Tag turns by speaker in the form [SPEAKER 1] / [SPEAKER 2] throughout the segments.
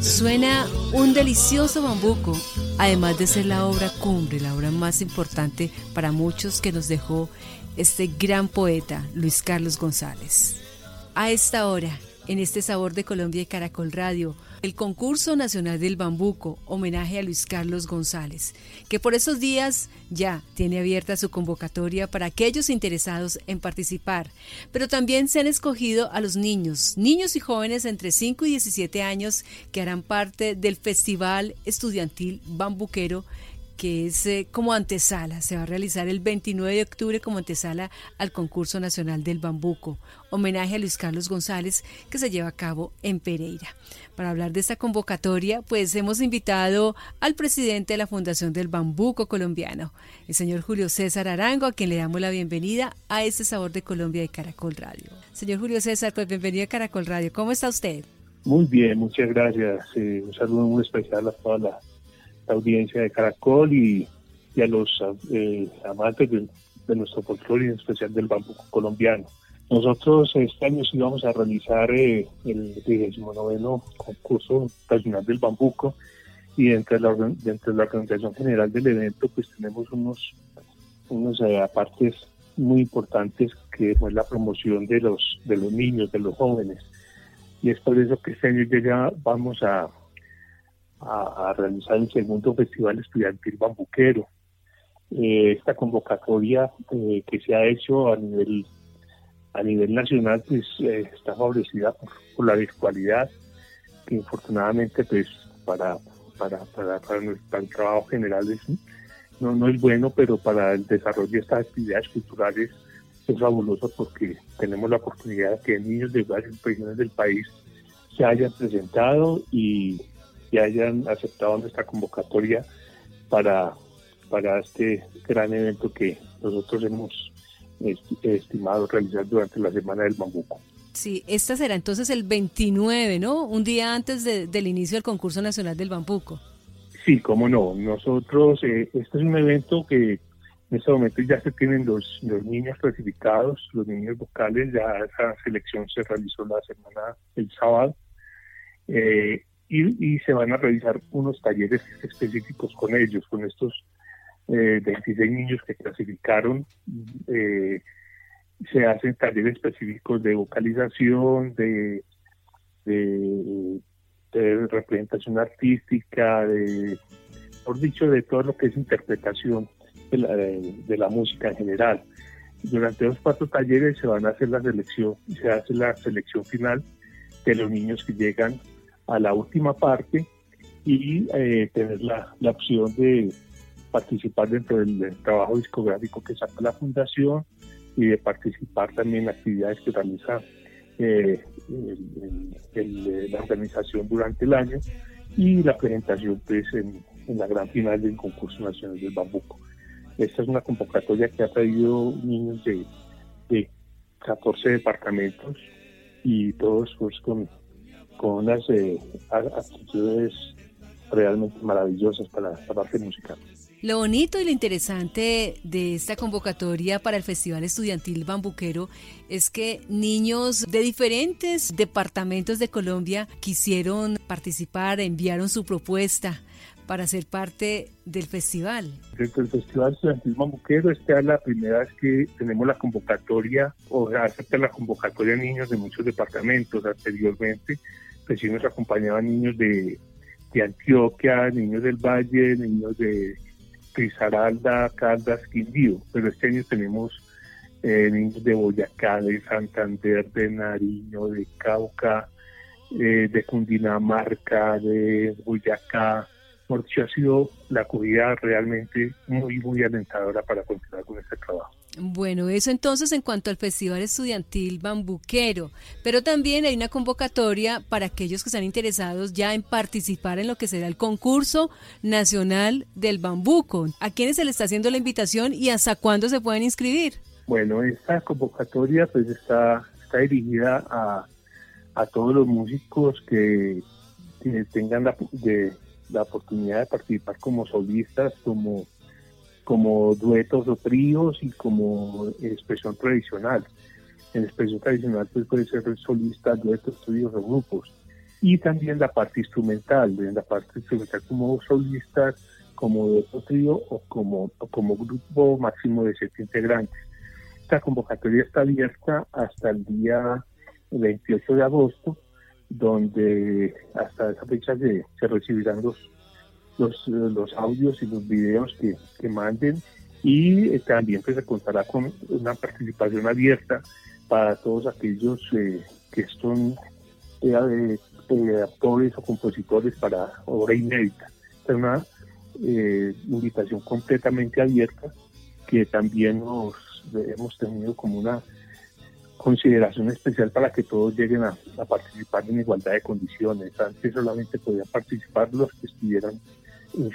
[SPEAKER 1] Suena un delicioso bambuco, además de ser la obra cumbre, la obra más importante para muchos que nos dejó este gran poeta, Luis Carlos González. A esta hora, en este Sabor de Colombia y Caracol Radio, el concurso nacional del bambuco, homenaje a Luis Carlos González, que por esos días ya tiene abierta su convocatoria para aquellos interesados en participar, pero también se han escogido a los niños, niños y jóvenes entre 5 y 17 años que harán parte del Festival Estudiantil Bambuquero que es eh, como antesala, se va a realizar el 29 de octubre como antesala al concurso nacional del bambuco, homenaje a Luis Carlos González que se lleva a cabo en Pereira. Para hablar de esta convocatoria, pues hemos invitado al presidente de la Fundación del Bambuco Colombiano, el señor Julio César Arango, a quien le damos la bienvenida a este Sabor de Colombia de Caracol Radio. Señor Julio César, pues bienvenido a Caracol Radio. ¿Cómo está usted?
[SPEAKER 2] Muy bien, muchas gracias. Eh, un saludo muy especial a toda la audiencia de Caracol y, a los eh, amantes de, nuestro folclore y en especial del bambuco colombiano. Nosotros este año sí vamos a realizar eh, el 19 concurso nacional del bambuco y dentro de, la, dentro de la organización general del evento pues tenemos unos, unos eh, apartes muy importantes que es la promoción de los, de los niños, de los jóvenes. Y es por eso que este año ya vamos a, a, realizar el segundo Festival Estudiantil Bambuquero. Eh, esta convocatoria eh, que se ha hecho a nivel a nivel nacional pues eh, está favorecida por, la virtualidad que infortunadamente pues para para, para, para nuestro trabajo general no, no es bueno pero para el desarrollo de estas actividades culturales es fabuloso porque tenemos la oportunidad de que niños de varias regiones del país se hayan presentado y que hayan aceptado nuestra convocatoria para, para este gran evento que nosotros hemos estimado realizar durante la Semana del Bambuco.
[SPEAKER 1] Sí, esta será entonces el 29, ¿no? Un día antes del inicio del concurso nacional del Bambuco.
[SPEAKER 2] Sí, cómo no. Nosotros, eh, este es un evento que en este momento ya se tienen los, los niños clasificados, los niños vocales, ya esa selección se realizó la semana, el sábado. Eh, y, se van a realizar unos talleres específicos con ellos, con estos eh, 26 niños que clasificaron. Eh, se hacen talleres específicos de vocalización, de, de, representación artística, de, por dicho, de todo lo que es interpretación de la, de la música en general. Durante los cuatro talleres se van a hacer la selección, se hace la selección final de los niños que llegan a la última parte y eh, tener la, la, opción de participar dentro del, trabajo discográfico que saca la fundación y de participar también en actividades que realiza eh, la organización durante el año y la presentación pues en, la gran final del concurso nacional del bambuco. Esta es una convocatoria que ha traído niños de, de 14 departamentos y todos pues con con unas eh, actitudes realmente maravillosas para la parte musical.
[SPEAKER 1] Lo bonito y lo interesante de esta convocatoria para el Festival Estudiantil Bambuquero es que niños de diferentes departamentos de Colombia quisieron participar, enviaron su propuesta para ser parte del festival.
[SPEAKER 2] Dentro del Festival Estudiantil Bambuquero, esta es la primera vez que tenemos la convocatoria, o sea, acepta la convocatoria de niños de muchos departamentos anteriormente pues sí nos acompañaban niños de, Antioquia, niños del Valle, niños de Risaralda, Caldas, Quindío, pero este año tenemos eh, niños de Boyacá, de Santander, de Nariño, de Cauca, eh, de Cundinamarca, de Boyacá. Porque ha sido la acogida realmente muy, muy alentadora para continuar con este trabajo.
[SPEAKER 1] Bueno, eso entonces en cuanto al Festival Estudiantil Bambuquero, pero también hay una convocatoria para aquellos que están interesados ya en participar en lo que será el concurso nacional del bambuco. ¿A quiénes se le está haciendo la invitación y hasta cuándo se pueden inscribir?
[SPEAKER 2] Bueno, esta convocatoria pues está, dirigida a, a todos los músicos que, tengan la, la oportunidad de participar como solistas, como como duetos o tríos y como expresión tradicional. En expresión tradicional pues puede ser solista, duetos, estudios o grupos. Y también la parte instrumental, en la parte instrumental como solistas, como dueto trío o como, como grupo máximo de siete integrantes. Esta convocatoria está abierta hasta el día 28 de agosto, donde hasta esa fecha se, se recibirán los, los, audios y los videos que, que manden y eh, también pues, se contará con una participación abierta para todos aquellos eh, que son eh, actores o compositores para obra inédita. Es una invitación completamente abierta que también nos hemos tenido como una consideración especial para que todos lleguen a, a participar en igualdad de condiciones. Antes solamente podían participar los que estuvieran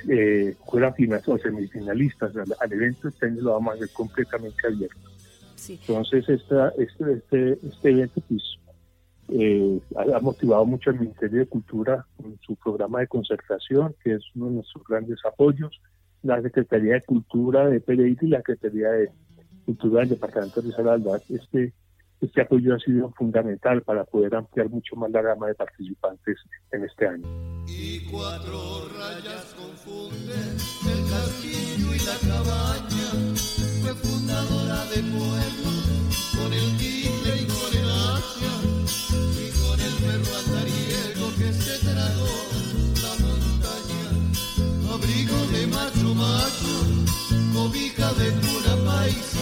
[SPEAKER 2] eh, fueran o semifinalistas al, evento, este año lo vamos a hacer completamente abierto. Entonces, esta, este, este, este evento pues, eh, ha, motivado mucho al Ministerio de Cultura con su programa de concertación, que es uno de nuestros grandes apoyos, la Secretaría de Cultura de Pereira y la Secretaría de Cultura del Departamento de Risaralda. Este este apoyo ha sido fundamental para poder ampliar mucho más la gama de participantes en este año.
[SPEAKER 3] Y cuatro rayas confunden el castillo y la cabaña. Fue fundadora de pueblo con el tigre y con el asia y con el perro andariego que se tragó la montaña. Abrigo de macho macho, cobija de pura paisa,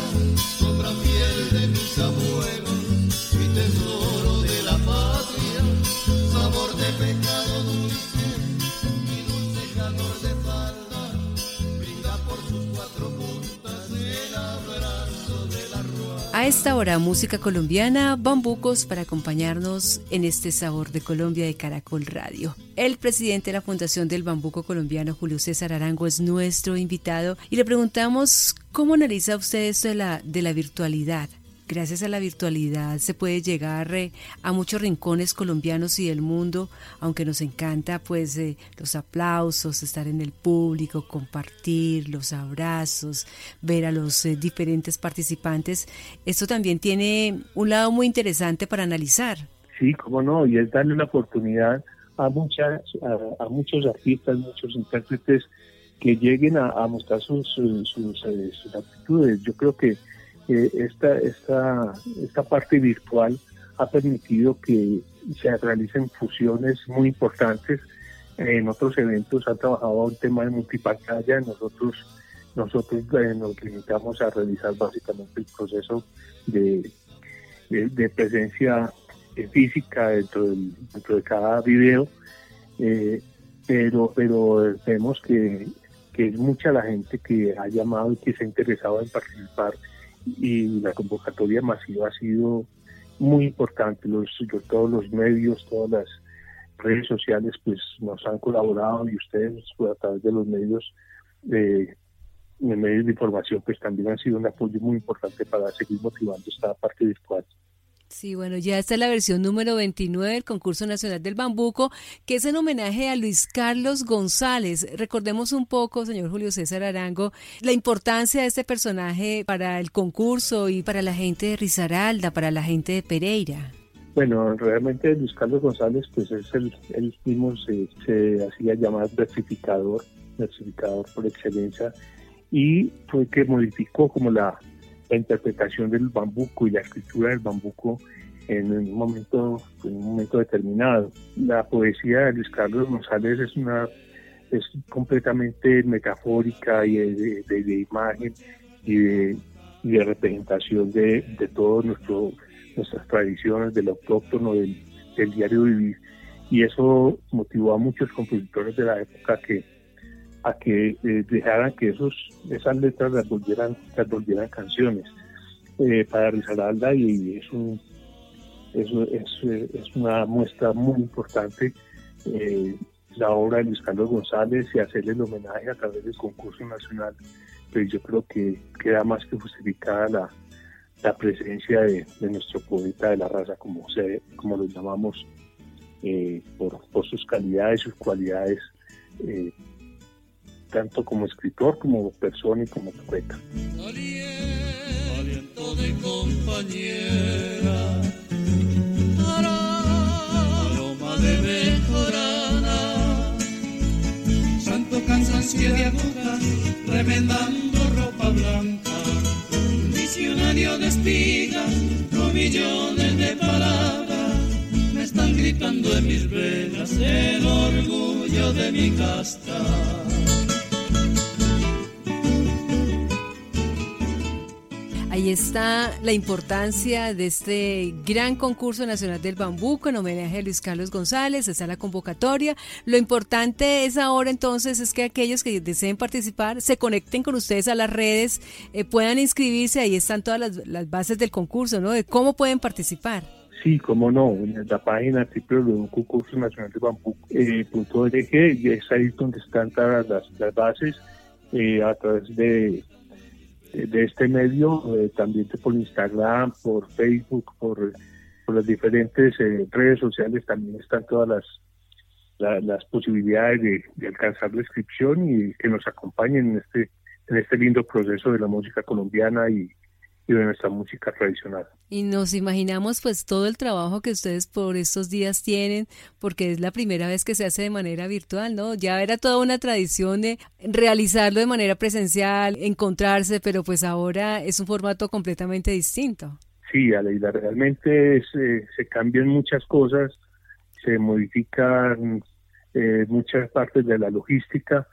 [SPEAKER 1] A esta hora, música colombiana, bambucos para acompañarnos en este sabor de Colombia de Caracol Radio. El presidente de la Fundación del Bambuco Colombiano, Julio César Arango, es nuestro invitado y le preguntamos cómo analiza usted esto de la, de la virtualidad gracias a la virtualidad se puede llegar eh, a muchos rincones colombianos y del mundo, aunque nos encanta pues eh, los aplausos, estar en el público, compartir los abrazos, ver a los eh, diferentes participantes. Esto también tiene un lado muy interesante para analizar.
[SPEAKER 2] Sí, cómo no, y es darle la oportunidad a muchas, a, muchos artistas, muchos intérpretes que lleguen a, mostrar sus, sus, sus actitudes. Yo creo que esta, esta, esta parte virtual ha permitido que se realicen fusiones muy importantes. En otros eventos ha trabajado un tema de multipantalla, nosotros nosotros eh, nos limitamos a realizar básicamente el proceso de, de, presencia física dentro, dentro de cada video, eh, pero, pero vemos que, que es mucha la gente que ha llamado y que se ha interesado en participar y la convocatoria masiva ha sido muy importante. Los, todos los medios, todas las redes sociales pues nos han colaborado y ustedes pues, a través de los medios de, medios de información pues también han sido un apoyo muy importante para seguir motivando esta parte virtual.
[SPEAKER 1] Sí, bueno, ya está la versión número 29 del concurso nacional del bambuco, que es en homenaje a Luis Carlos González. Recordemos un poco, señor Julio César Arango, la importancia de este personaje para el concurso y para la gente de Risaralda, para la gente de Pereira.
[SPEAKER 2] Bueno, realmente Luis Carlos González, pues es el, él mismo se, se hacía llamar versificador, versificador por excelencia, y fue que modificó como la la interpretación del bambuco y la escritura del bambuco en un momento, en un momento determinado. La poesía de Luis Carlos González es una es completamente metafórica y de, imagen y de, representación de, de todo nuestro nuestras tradiciones, del autóctono, del, del diario vivir. Y eso motivó a muchos compositores de la época que a que eh, dejaran que esos esas letras las volvieran, las volvieran canciones. Eh, para Rizalda y es, un, es, es, una muestra muy importante eh, la obra de Luis Carlos González y hacerle el homenaje a través del concurso nacional pues yo creo que queda más que justificada la, la presencia de, nuestro poeta de la raza como se como lo llamamos por, por sus calidades sus cualidades tanto como escritor, como persona y como poeta.
[SPEAKER 3] Aliento de compañera. Aroma de mejorana, santo cansancio de aguja, remendando ropa blanca. Visionario de espigas, millones de palabras, me están gritando en mis venas el orgullo de mi casta.
[SPEAKER 1] Ahí está la importancia de este gran concurso nacional del bambuco en homenaje a Luis Carlos González, está la convocatoria. Lo importante es ahora entonces es que aquellos que deseen participar se conecten con ustedes a las redes, eh, puedan inscribirse, ahí están todas las, bases del concurso, ¿no? De cómo pueden participar.
[SPEAKER 2] Sí, cómo no, en la página www.concursonacionaldelbambuco.org eh, es ahí donde están todas las, bases eh, a través de de este medio, eh, también por Instagram, por Facebook, por, las diferentes eh, redes sociales, también están todas las, las posibilidades de, alcanzar la inscripción y que nos acompañen en este, en este lindo proceso de la música colombiana y, y de nuestra música tradicional.
[SPEAKER 1] Y nos imaginamos pues todo el trabajo que ustedes por estos días tienen, porque es la primera vez que se hace de manera virtual, ¿no? Ya era toda una tradición de realizarlo de manera presencial, encontrarse, pero pues ahora es un formato completamente distinto.
[SPEAKER 2] Sí, Aleida, realmente se, se cambian muchas cosas, se modifican eh, muchas partes de la logística,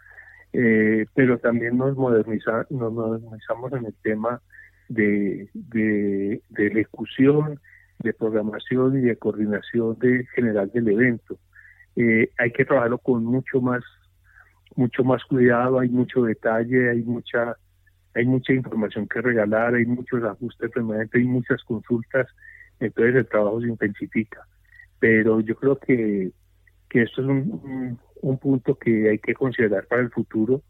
[SPEAKER 2] eh, pero también nos, moderniza, nos modernizamos en el tema de, de, ejecución, de programación y de coordinación de general del evento. Eh, hay que trabajarlo con mucho más mucho más cuidado, hay mucho detalle, hay mucha hay mucha información que regalar, hay muchos ajustes permanentes, hay muchas consultas, entonces el trabajo se intensifica. Pero yo creo que, que esto es un, un punto que hay que considerar para el futuro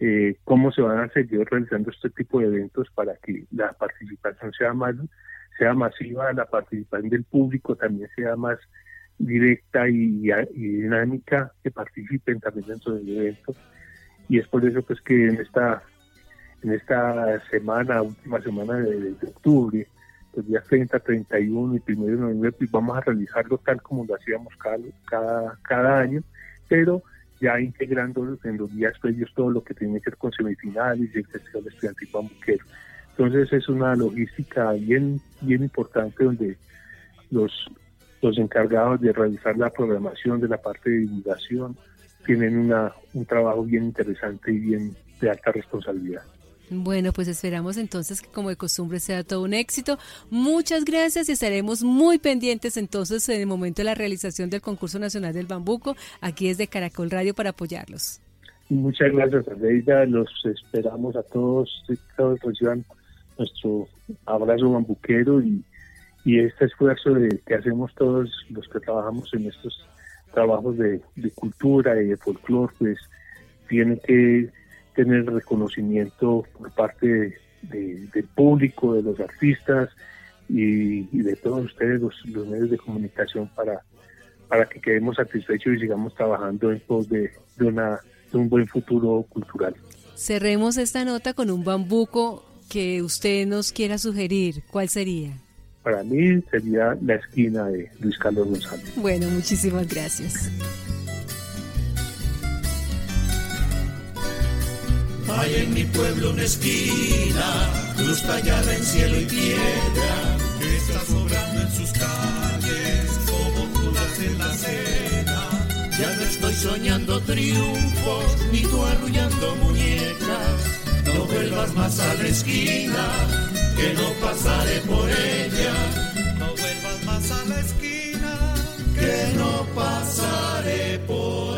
[SPEAKER 2] eh, cómo se van a seguir realizando este tipo de eventos para que la participación sea más sea masiva, la participación del público también sea más directa y, dinámica, que participen también dentro del evento. Y es por eso pues que en esta en esta semana, última semana de, octubre, los días 30, 31 y 1 de noviembre, pues vamos a realizarlo tal como lo hacíamos cada, cada, cada año, pero ya integrando en los días previos todo lo que tiene que ver con semifinales y el Festival Estudiantil Bambuquero. Entonces es una logística bien, bien importante donde los, los encargados de realizar la programación de la parte de divulgación tienen una, un trabajo bien interesante y bien de alta responsabilidad.
[SPEAKER 1] Bueno, pues esperamos entonces que como de costumbre sea todo un éxito. Muchas gracias y estaremos muy pendientes entonces en el momento de la realización del concurso nacional del bambuco aquí desde Caracol Radio para apoyarlos.
[SPEAKER 2] Muchas gracias, Aleida. Los esperamos a todos, todos reciban nuestro abrazo bambuquero y, y este esfuerzo de, que hacemos todos los que trabajamos en estos trabajos de, de cultura y de folclore, pues tiene que tener reconocimiento por parte del público, de los artistas y, de todos ustedes, los, medios de comunicación, para, para que quedemos satisfechos y sigamos trabajando en pos de, una, de un buen futuro cultural.
[SPEAKER 1] Cerremos esta nota con un bambuco que usted nos quiera sugerir. ¿Cuál sería?
[SPEAKER 2] Para mí sería la esquina de Luis Carlos González.
[SPEAKER 1] Bueno, muchísimas gracias.
[SPEAKER 3] Hay en mi pueblo una esquina, luz tallada en cielo y piedra, que está sobrando en sus calles como Judas en la cena. Ya no estoy soñando triunfos, ni tú arrullando muñecas. No vuelvas más a la esquina, que no pasaré
[SPEAKER 4] por ella. No vuelvas más a la esquina, que no pasaré por ella.